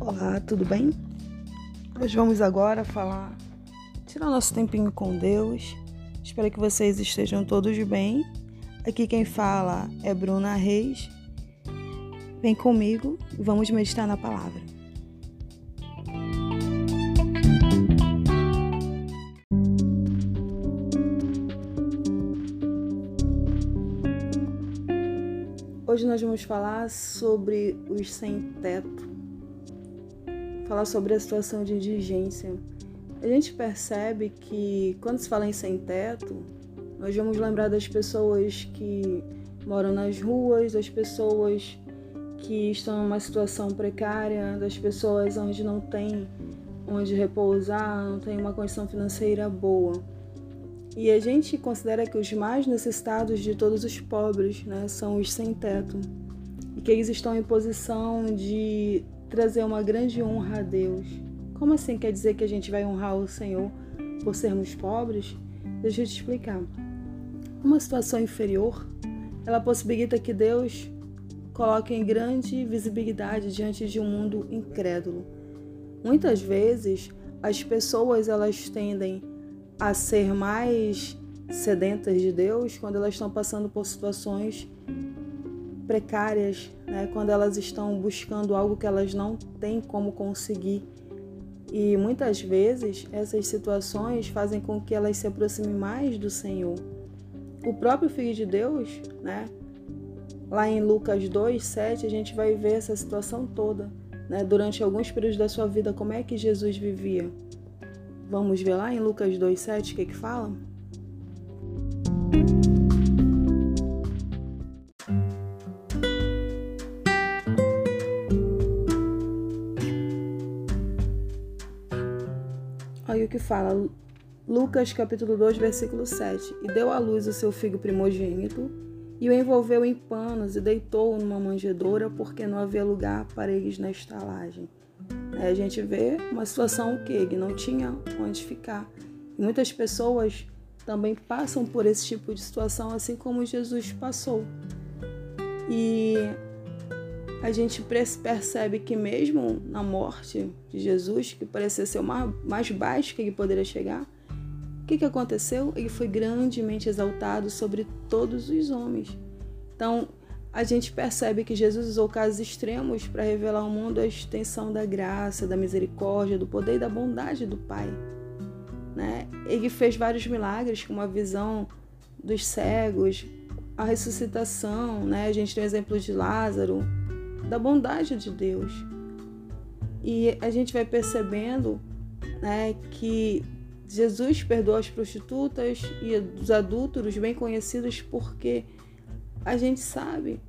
Olá, tudo bem? Nós vamos agora falar, tirar nosso tempinho com Deus. Espero que vocês estejam todos bem. Aqui quem fala é Bruna Reis. Vem comigo e vamos meditar na palavra. Hoje nós vamos falar sobre os sem teto, falar sobre a situação de indigência. A gente percebe que quando se fala em sem teto, nós vamos lembrar das pessoas que moram nas ruas, das pessoas que estão numa situação precária, das pessoas onde não tem onde repousar, não tem uma condição financeira boa. E a gente considera que os mais necessitados de todos os pobres né, são os sem teto. E que eles estão em posição de trazer uma grande honra a Deus. Como assim quer dizer que a gente vai honrar o Senhor por sermos pobres? Deixa eu te explicar. Uma situação inferior, ela possibilita que Deus coloque em grande visibilidade diante de um mundo incrédulo. Muitas vezes, as pessoas elas tendem a ser mais sedentas de Deus quando elas estão passando por situações precárias, né? quando elas estão buscando algo que elas não têm como conseguir. E muitas vezes essas situações fazem com que elas se aproximem mais do Senhor. O próprio Filho de Deus, né? lá em Lucas 2, 7, a gente vai ver essa situação toda. Né? Durante alguns períodos da sua vida, como é que Jesus vivia? Vamos ver lá em Lucas 2,7 o que, que fala? Olha o que fala. Lucas capítulo 2, versículo 7. E deu à luz o seu filho primogênito, e o envolveu em panos e deitou-o numa manjedoura, porque não havia lugar para eles na estalagem. Aí a gente vê uma situação que ele não tinha onde ficar. E muitas pessoas também passam por esse tipo de situação, assim como Jesus passou. E a gente percebe que mesmo na morte de Jesus, que parecia ser o mais baixo que ele poderia chegar, o que, que aconteceu? Ele foi grandemente exaltado sobre todos os homens. Então, a gente percebe que Jesus usou casos extremos para revelar ao mundo a extensão da graça, da misericórdia, do poder e da bondade do Pai. Né? Ele fez vários milagres, como a visão dos cegos, a ressuscitação, né? a gente tem o exemplo de Lázaro, da bondade de Deus. E a gente vai percebendo né, que Jesus perdoa as prostitutas e os adúlteros bem conhecidos porque a gente sabe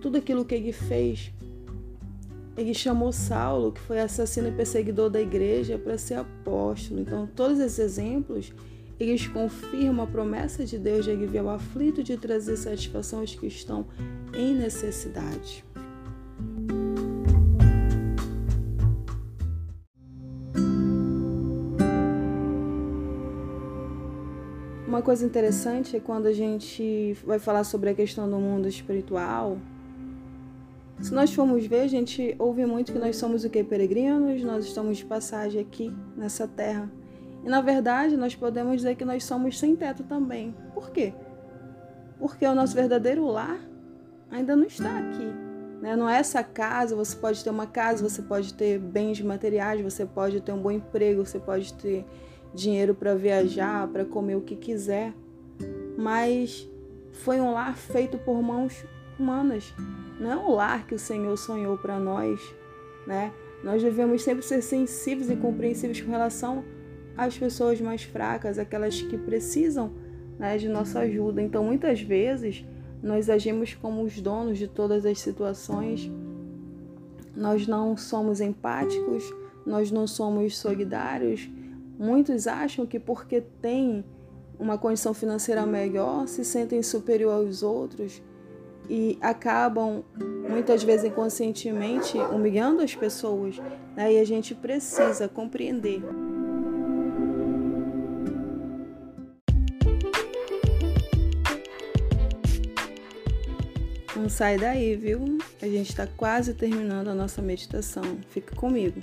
tudo aquilo que ele fez. Ele chamou Saulo, que foi assassino e perseguidor da igreja, para ser apóstolo. Então, todos esses exemplos, eles confirmam a promessa de Deus de aliviar o aflito de trazer satisfação aos que estão em necessidade. Uma coisa interessante é quando a gente vai falar sobre a questão do mundo espiritual. Se nós formos ver, a gente ouve muito que nós somos o que? Peregrinos, nós estamos de passagem aqui nessa terra. E na verdade, nós podemos dizer que nós somos sem teto também. Por quê? Porque o nosso verdadeiro lar ainda não está aqui. Né? Não é essa casa, você pode ter uma casa, você pode ter bens materiais, você pode ter um bom emprego, você pode ter dinheiro para viajar, para comer o que quiser, mas foi um lar feito por mãos humanas. Não é um lar que o Senhor sonhou para nós, né? Nós devemos sempre ser sensíveis e compreensíveis com relação às pessoas mais fracas, aquelas que precisam né, de nossa ajuda. Então, muitas vezes, nós agimos como os donos de todas as situações, nós não somos empáticos, nós não somos solidários Muitos acham que porque têm uma condição financeira melhor, se sentem superior aos outros e acabam muitas vezes inconscientemente humilhando as pessoas. Né? E a gente precisa compreender. Não sai daí, viu? A gente está quase terminando a nossa meditação. Fica comigo.